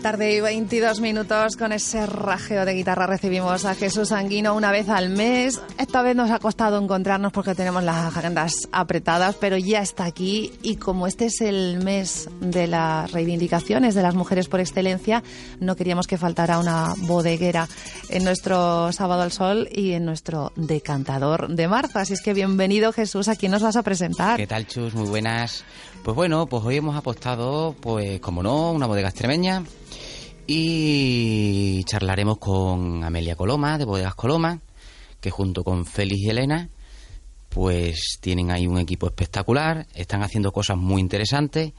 tarde y 22 minutos con ese rajeo de guitarra recibimos a Jesús Sanguino una vez al mes. Esta vez nos ha costado encontrarnos porque tenemos las agendas apretadas, pero ya está aquí y como este es el mes de las reivindicaciones de las mujeres por excelencia, no queríamos que faltara una bodeguera en nuestro Sábado al Sol y en nuestro decantador de marzo. Así es que bienvenido Jesús, ¿a quién nos vas a presentar? ¿Qué tal Chus? Muy buenas. Pues bueno, pues hoy hemos apostado, pues como no, una bodega extremeña y charlaremos con Amelia Coloma, de Bodegas Coloma, que junto con Félix y Elena, pues tienen ahí un equipo espectacular, están haciendo cosas muy interesantes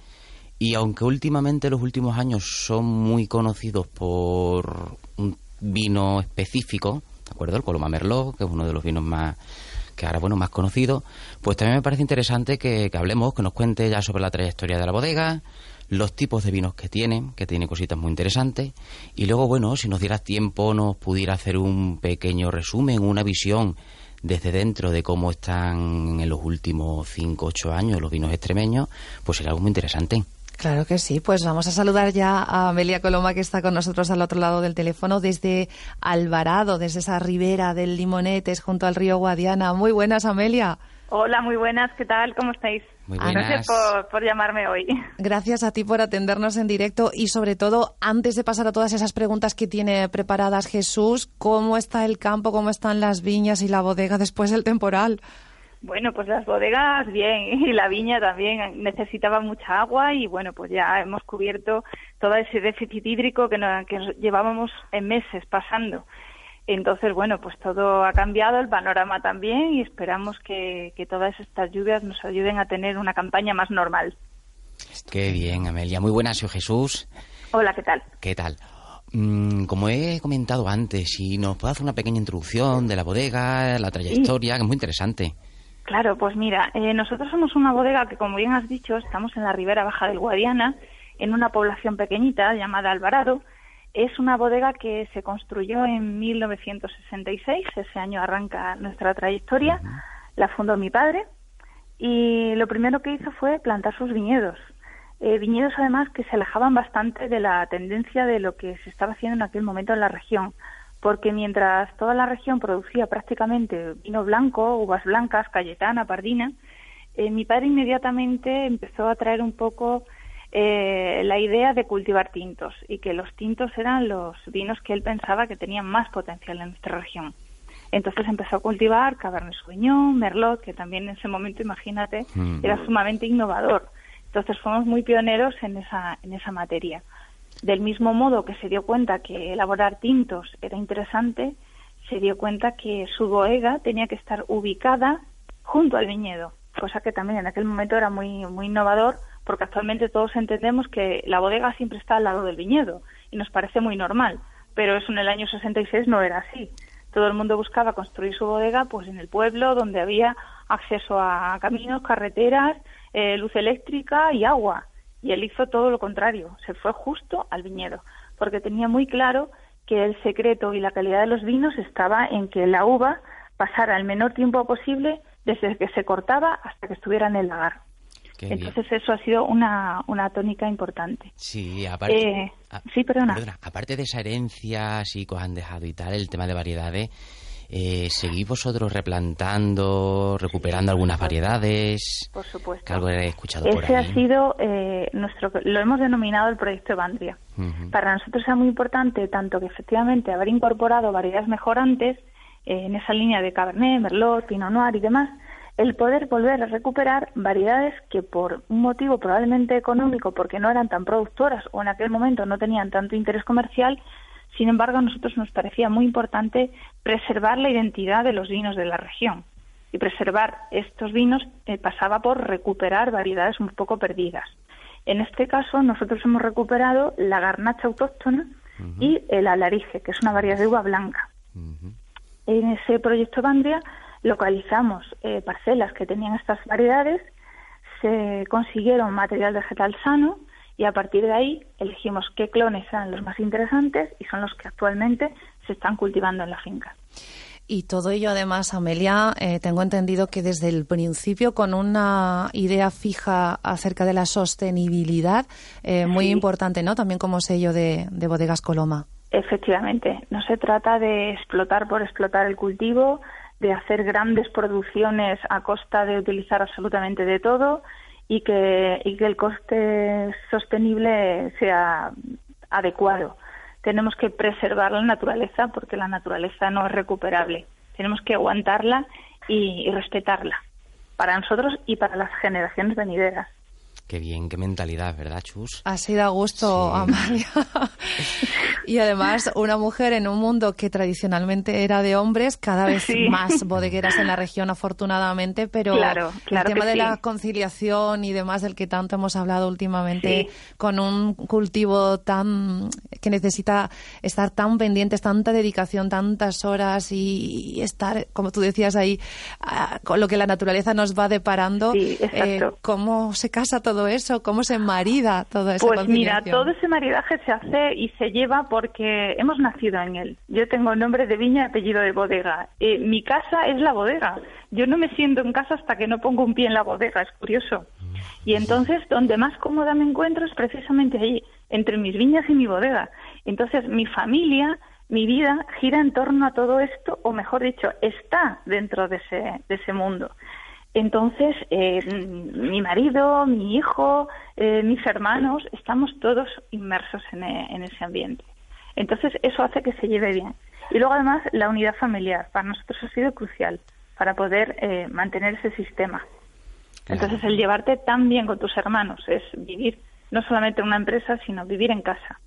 y aunque últimamente los últimos años son muy conocidos por un vino específico, ¿de acuerdo? El Coloma Merlot, que es uno de los vinos más que ahora bueno más conocido, pues también me parece interesante que, hablemos, que nos cuente ya sobre la trayectoria de la bodega, los tipos de vinos que tienen, que tiene cositas muy interesantes, y luego, bueno, si nos dieras tiempo, nos pudiera hacer un pequeño resumen, una visión desde dentro de cómo están en los últimos 5 8 años los vinos extremeños, pues sería algo muy interesante. Claro que sí, pues vamos a saludar ya a Amelia Coloma que está con nosotros al otro lado del teléfono desde Alvarado, desde esa ribera del Limonetes junto al río Guadiana. Muy buenas, Amelia. Hola, muy buenas, ¿qué tal? ¿Cómo estáis? Muy buenas. Gracias por, por, llamarme hoy. Gracias a ti por atendernos en directo y sobre todo, antes de pasar a todas esas preguntas que tiene preparadas Jesús, ¿cómo está el campo, cómo están las viñas y la bodega después del temporal? Bueno, pues las bodegas bien y la viña también necesitaba mucha agua y bueno, pues ya hemos cubierto todo ese déficit hídrico que, que llevábamos en meses pasando. Entonces, bueno, pues todo ha cambiado, el panorama también y esperamos que, que todas estas lluvias nos ayuden a tener una campaña más normal. Qué bien, Amelia. Muy buenas, Jesús. Hola, ¿qué tal? ¿Qué tal? Mm, como he comentado antes, si nos puede hacer una pequeña introducción de la bodega, la trayectoria, que es muy interesante. Claro, pues mira, eh, nosotros somos una bodega que, como bien has dicho, estamos en la ribera baja del Guadiana, en una población pequeñita llamada Alvarado. Es una bodega que se construyó en 1966, ese año arranca nuestra trayectoria, la fundó mi padre. Y lo primero que hizo fue plantar sus viñedos. Eh, viñedos además que se alejaban bastante de la tendencia de lo que se estaba haciendo en aquel momento en la región. Porque mientras toda la región producía prácticamente vino blanco, uvas blancas, cayetana, pardina, eh, mi padre inmediatamente empezó a traer un poco eh, la idea de cultivar tintos y que los tintos eran los vinos que él pensaba que tenían más potencial en nuestra región. Entonces empezó a cultivar Cabernet Sauvignon, Merlot, que también en ese momento, imagínate, mm. era sumamente innovador. Entonces fuimos muy pioneros en esa, en esa materia. Del mismo modo que se dio cuenta que elaborar tintos era interesante, se dio cuenta que su bodega tenía que estar ubicada junto al viñedo, cosa que también en aquel momento era muy, muy innovador, porque actualmente todos entendemos que la bodega siempre está al lado del viñedo y nos parece muy normal, pero eso en el año 66 no era así. Todo el mundo buscaba construir su bodega pues en el pueblo donde había acceso a caminos, carreteras, eh, luz eléctrica y agua. Y él hizo todo lo contrario, se fue justo al viñedo, porque tenía muy claro que el secreto y la calidad de los vinos estaba en que la uva pasara el menor tiempo posible desde que se cortaba hasta que estuviera en el lagar. Entonces eso ha sido una, una tónica importante. Sí, aparte, eh, sí, perdona. Aparte de esa herencia así que os han dejado y tal, el tema de variedades, eh, ¿Seguís vosotros replantando, recuperando algunas variedades? Por supuesto. Que algo he escuchado Ese por ahí. ha sido eh, nuestro, lo hemos denominado el proyecto Evandria. Para nosotros es muy importante tanto que efectivamente haber incorporado variedades mejorantes eh, en esa línea de Cabernet, Merlot, Pinot Noir y demás, el poder volver a recuperar variedades que por un motivo probablemente económico, porque no eran tan productoras o en aquel momento no tenían tanto interés comercial, sin embargo, a nosotros nos parecía muy importante preservar la identidad de los vinos de la región. Y preservar estos vinos eh, pasaba por recuperar variedades un poco perdidas. En este caso, nosotros hemos recuperado la garnacha autóctona y el alarije, que es una variedad de uva blanca. En ese proyecto Bandria localizamos eh, parcelas que tenían estas variedades, se consiguieron material vegetal sano, y a partir de ahí elegimos qué clones eran los más interesantes y son los que actualmente se están cultivando en la finca. Y todo ello, además, Amelia, eh, tengo entendido que desde el principio, con una idea fija acerca de la sostenibilidad, eh, muy importante, ¿no? También como sello de, de Bodegas Coloma. Efectivamente, no se trata de explotar por explotar el cultivo, de hacer grandes producciones a costa de utilizar absolutamente de todo y que, y que el coste sostenible sea adecuado. Tenemos que preservar la naturaleza porque la naturaleza no es recuperable. Tenemos que aguantarla y respetarla para nosotros y para las generaciones venideras. Qué bien, qué mentalidad, ¿verdad, Chus? Así da gusto, Amalia. y además, una mujer en un mundo que tradicionalmente era de hombres, cada vez más bodegueras en la región, afortunadamente, pero el tema de la conciliación y demás del que tanto hemos hablado últimamente, con un cultivo tan que necesita estar tan pendientes, tanta dedicación, tantas horas y, estar, como tú decías ahí, con lo que la naturaleza nos va deparando, eh, cómo se casa todo eso? ¿Cómo se marida todo eso? Pues mira, todo ese maridaje se hace y se lleva porque hemos nacido en él. Yo tengo nombre de viña y apellido de bodega. Eh, mi casa es la bodega. Yo no me siento en casa hasta que no pongo un pie en la bodega, es curioso. Y entonces, donde más cómoda me encuentro es precisamente allí, entre mis viñas y mi bodega. Entonces, mi familia, mi vida gira en torno a todo esto, o mejor dicho, está dentro de ese, de ese mundo. Entonces, eh, mi marido, mi hijo, eh, mis hermanos, estamos todos inmersos e, en, ese ambiente. Entonces, eso hace que se lleve bien. Y luego, además, la unidad familiar para nosotros ha sido crucial para poder eh, mantener ese sistema. Entonces, el llevarte tan bien con tus hermanos es vivir no solamente en una empresa, sino vivir en casa.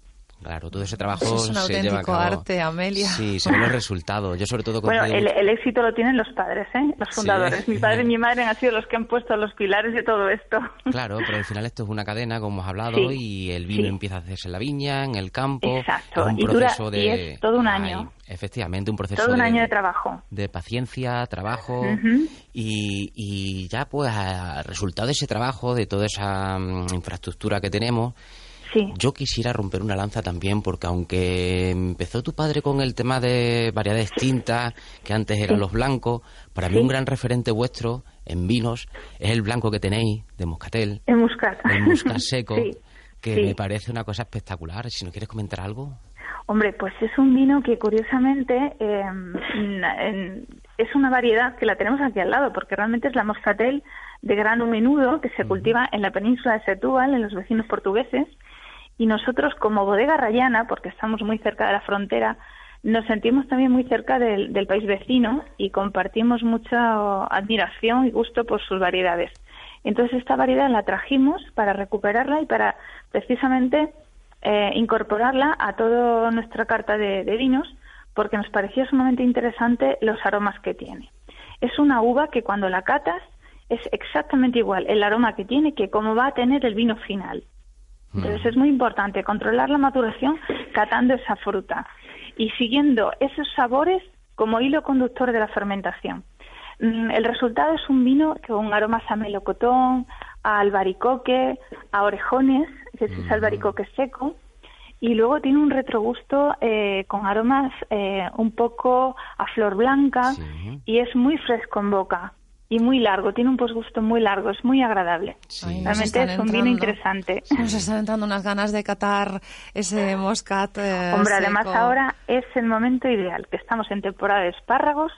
Claro, todo ese trabajo es un auténtico arte, Amelia. Sí, se ven los resultados. Yo sobre todo... Bueno, el, éxito lo tienen los padres, ¿eh? Los fundadores. Mi padre y mi madre han sido los que han puesto los pilares de todo esto. Claro, pero al final esto es una cadena, como hemos hablado, y el vino empieza a hacerse en la viña, en el campo. Exacto. un y proceso de... Y es todo un año. efectivamente, un proceso todo un año de trabajo. De paciencia, trabajo, y, y ya pues al resultado de ese trabajo, de toda esa mm, infraestructura que tenemos yo quisiera romper una lanza también, porque aunque empezó tu padre con el tema de variedades tintas, que antes eran los blancos, para mí un gran referente vuestro en vinos es el blanco que tenéis de Moscatel. El Muscat. El Muscat seco, que me parece una cosa espectacular. Si no quieres comentar algo. Hombre, pues es un vino que curiosamente em, es una variedad que la tenemos aquí al lado, porque realmente es la Moscatel de grano menudo que se cultiva en la península de Setúbal, en los vecinos portugueses, y nosotros como bodega rayana, porque estamos muy cerca de la frontera, nos sentimos también muy cerca del, país vecino y compartimos mucha admiración y gusto por sus variedades. Entonces esta variedad la trajimos para recuperarla y para precisamente eh, incorporarla a toda nuestra carta de, vinos porque nos parecía sumamente interesante los aromas que tiene. Es una uva que cuando la catas es exactamente igual el aroma que tiene que como va a tener el vino final. Entonces es muy importante controlar la maturación catando esa fruta y siguiendo esos sabores como hilo conductor de la fermentación. Mm, el resultado es un vino con aromas a melocotón, a albaricoque, a orejones, que es albaricoque seco, y luego tiene un retrogusto eh, con aromas eh, un poco a flor blanca y es muy fresco en boca y muy largo, tiene un posgusto muy largo, es muy agradable. Realmente es un vino interesante. Nos están entrando unas ganas de catar ese moscat. Eh, Hombre, además ahora es el momento ideal, que estamos en temporada de espárragos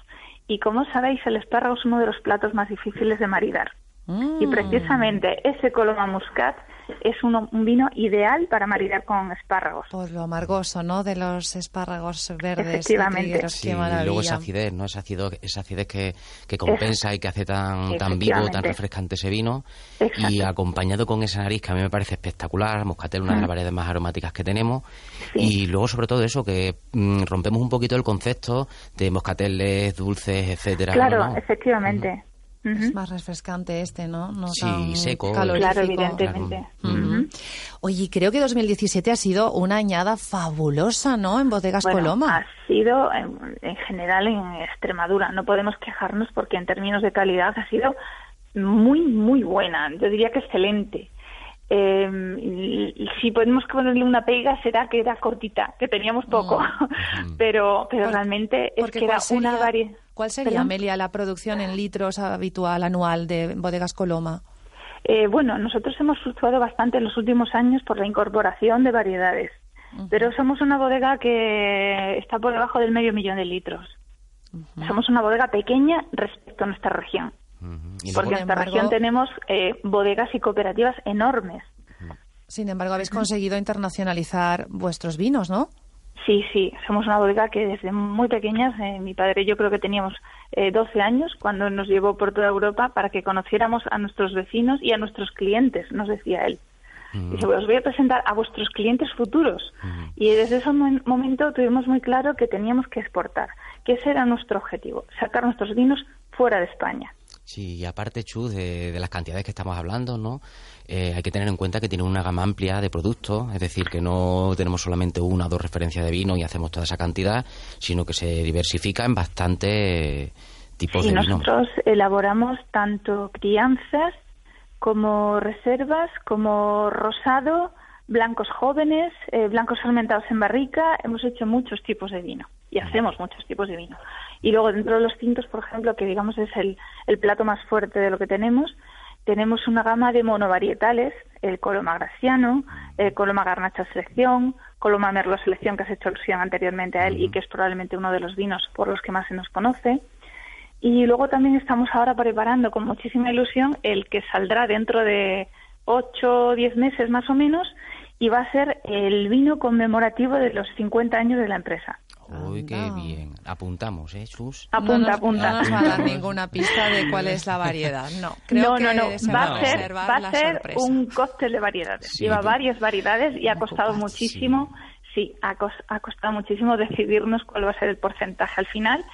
y como sabéis el espárrago es uno de los platos más difíciles de maridar. Y mm. precisamente ese Coloma Muscat es un, vino ideal para maridar con espárragos. Pues lo amargoso, ¿no? De los espárragos verdes. Efectivamente. Sí, y luego esa acidez, ¿no? Esa acidez, esa acidez que, que compensa y que hace tan, tan vivo, tan refrescante ese vino. Y acompañado con esa nariz que a mí me parece espectacular, Moscatel, una de las mm. variedades más aromáticas que tenemos. Y luego, sobre todo, eso, que mm, rompemos un poquito el concepto de moscateles, dulces, etcétera. Claro, efectivamente. Es más refrescante este, ¿no? no sí, seco. Claro, evidentemente. Oye, creo que 2017 ha sido una añada fabulosa, ¿no? En Bodegas Coloma. Ha sido, en, general, en Extremadura. No podemos quejarnos porque en términos de calidad ha sido muy, muy buena. Yo diría que excelente. Eh, si podemos ponerle una pega será que era cortita, que teníamos poco, mm. pero pero realmente es que era una variedad. ¿Cuál sería, Amelia, la producción en litros habitual anual de Bodegas Coloma? Eh, bueno, nosotros hemos fluctuado bastante en los últimos años por la incorporación de variedades, pero somos una bodega que está por debajo del medio millón de litros. Somos una bodega pequeña respecto a nuestra región. Porque en esta región tenemos eh, bodegas y cooperativas enormes. Sin embargo, habéis conseguido internacionalizar vuestros vinos, ¿no? Sí, sí, somos una bodega que desde muy pequeñas, eh, mi padre yo creo que teníamos eh, 12 años cuando nos llevó por toda Europa para que conociéramos a nuestros vecinos y a nuestros clientes, nos decía él. Dice, os voy a presentar a vuestros clientes futuros. Y desde ese momento tuvimos muy claro que teníamos que exportar, que ese era nuestro objetivo, sacar nuestros vinos fuera de España. Sí, y aparte, Chu, de, las cantidades que estamos hablando, ¿no? Eh, hay que tener en cuenta que tiene una gama amplia de productos, es decir, que no tenemos solamente una o dos referencias de vino y hacemos toda esa cantidad, sino que se diversifica en bastantes tipos de vino. Nosotros elaboramos tanto crianzas como reservas, como rosado, blancos jóvenes, eh, blancos fermentados en barrica. Hemos hecho muchos tipos de vino y hacemos muchos tipos de vino. Y luego dentro de los tintos, por ejemplo, que digamos es el, el plato más fuerte de lo que tenemos, tenemos una gama de monovarietales, el Coloma Graciano, el Coloma Garnacha Selección, Coloma Merlo Selección, que has hecho alusión anteriormente a él y que es probablemente uno de los vinos por los que más se nos conoce. Y luego también estamos ahora preparando con muchísima ilusión el que saldrá dentro de 8 o 10 meses más o menos y va a ser el vino conmemorativo de los 50 años de la empresa. Uy, qué bien. Apuntamos, ¿eh, Sus? Apunta, apunta. No nos va a dar ninguna pista de cuál es la variedad, no. Creo no, no, no. Va a ser, va a ser un cóctel de variedades. Lleva varias variedades y ha costado muchísimo, sí, ha, ha costado muchísimo decidirnos cuál va a ser el porcentaje al final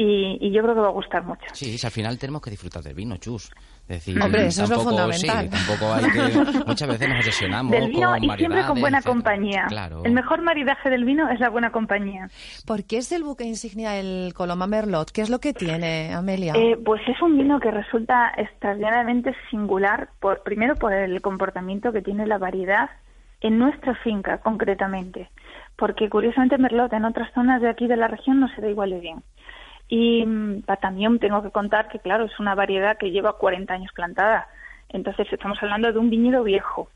y, yo creo que va a gustar mucho. Sí, al final tenemos que disfrutar del vino, chus. decir, Hombre, eso es lo fundamental. tampoco hay que, muchas veces nos obsesionamos del vino y siempre con buena compañía. El mejor maridaje del vino es la buena compañía. ¿Por qué es el buque insignia el Coloma Merlot? ¿Qué es lo que tiene, Amelia? Eh, pues es un vino que resulta extraordinariamente singular, por, primero por el comportamiento que tiene la variedad en nuestra finca, concretamente. Porque curiosamente Merlot en otras zonas de aquí de la región no se da igual de bien. Y mm, también tengo que contar que, claro, es una variedad que lleva 40 años plantada. Entonces estamos hablando de un viñedo viejo.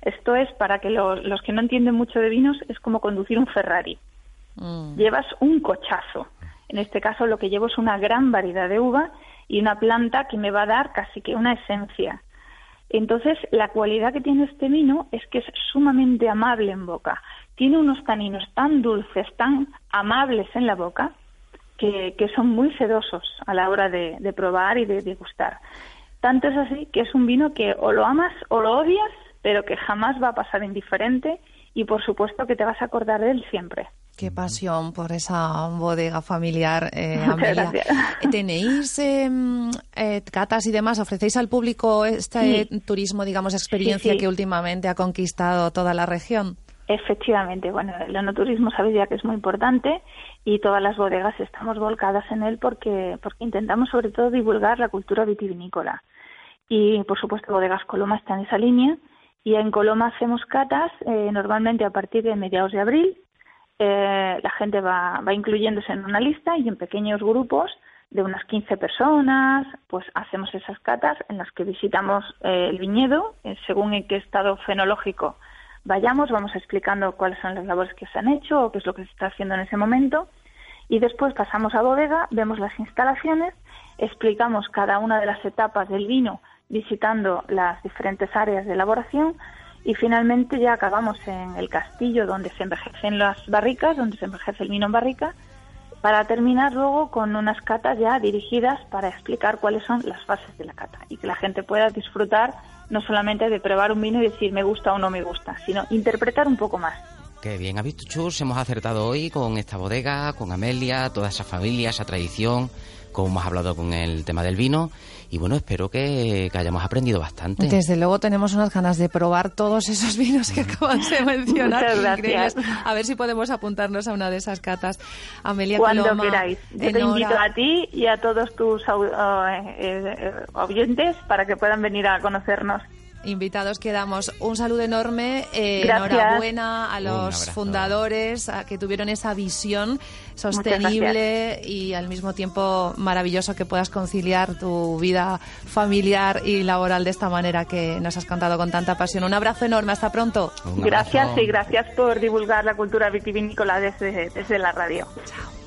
Esto es, para que los que no entienden mucho de vinos, es como conducir un Ferrari. Mm. Llevas un cochazo. En este caso lo que llevo es una gran variedad de uva y una planta que me va a dar casi que una esencia. Entonces, la cualidad que tiene este vino es que es sumamente amable en boca. Tiene unos taninos tan dulces, tan amables en la boca, que, son muy sedosos a la hora de, probar y de degustar. Tanto es así que es un vino que o lo amas o lo odias, pero que jamás va a pasar indiferente y por supuesto que te vas a acordar de él siempre. Qué pasión por esa bodega familiar, eh, Amelia. ¿Tenéis em, eh, catas y demás? ¿Ofrecéis al público este turismo, digamos, experiencia que últimamente ha conquistado toda la región? Efectivamente, bueno, el enoturismo sabéis ya que es muy importante y todas las bodegas estamos volcadas en él porque, porque intentamos sobre todo divulgar la cultura vitivinícola. Y por supuesto Bodegas Coloma está en esa línea y en Coloma hacemos catas eh, normalmente a partir de mediados de abril. Eh, la gente va, va incluyéndose en una lista y en pequeños grupos de unas 15 personas, pues hacemos esas catas en las que visitamos eh, el viñedo según en qué estado fenológico vayamos, vamos explicando cuáles son las labores que se han hecho o qué es lo que se está haciendo en ese momento. Y después pasamos a bodega, vemos las instalaciones, explicamos cada una de las etapas del vino visitando las diferentes áreas de elaboración y finalmente ya acabamos en el castillo donde se envejecen las barricas, donde se envejece el vino en barrica, para terminar luego con unas catas ya dirigidas para explicar cuáles son las fases de la cata y que la gente pueda disfrutar no solamente de probar un vino y decir me gusta o no me gusta, sino interpretar un poco más. Qué bien, ¿has visto, Chus? Hemos acertado hoy con esta bodega, con Amelia, toda esa familia, esa tradición, como hemos hablado con el tema del vino. Y bueno, espero que, hayamos aprendido bastante. Desde luego tenemos unas ganas de probar todos esos vinos que acabas de mencionar. Muchas gracias. A ver si podemos apuntarnos a una de esas catas. Amelia Cuando queráis. Yo te invito a ti y a todos tus eh, eh, oyentes para que puedan venir a conocernos. Invitados quedamos. Un saludo enorme, eh, enhorabuena a los fundadores a que tuvieron esa visión sostenible y al mismo tiempo maravilloso que puedas conciliar tu vida familiar y laboral de esta manera que nos has contado con tanta pasión. Un abrazo enorme, hasta pronto. Gracias y gracias por divulgar la cultura vitivinícola desde, desde la radio. Chao.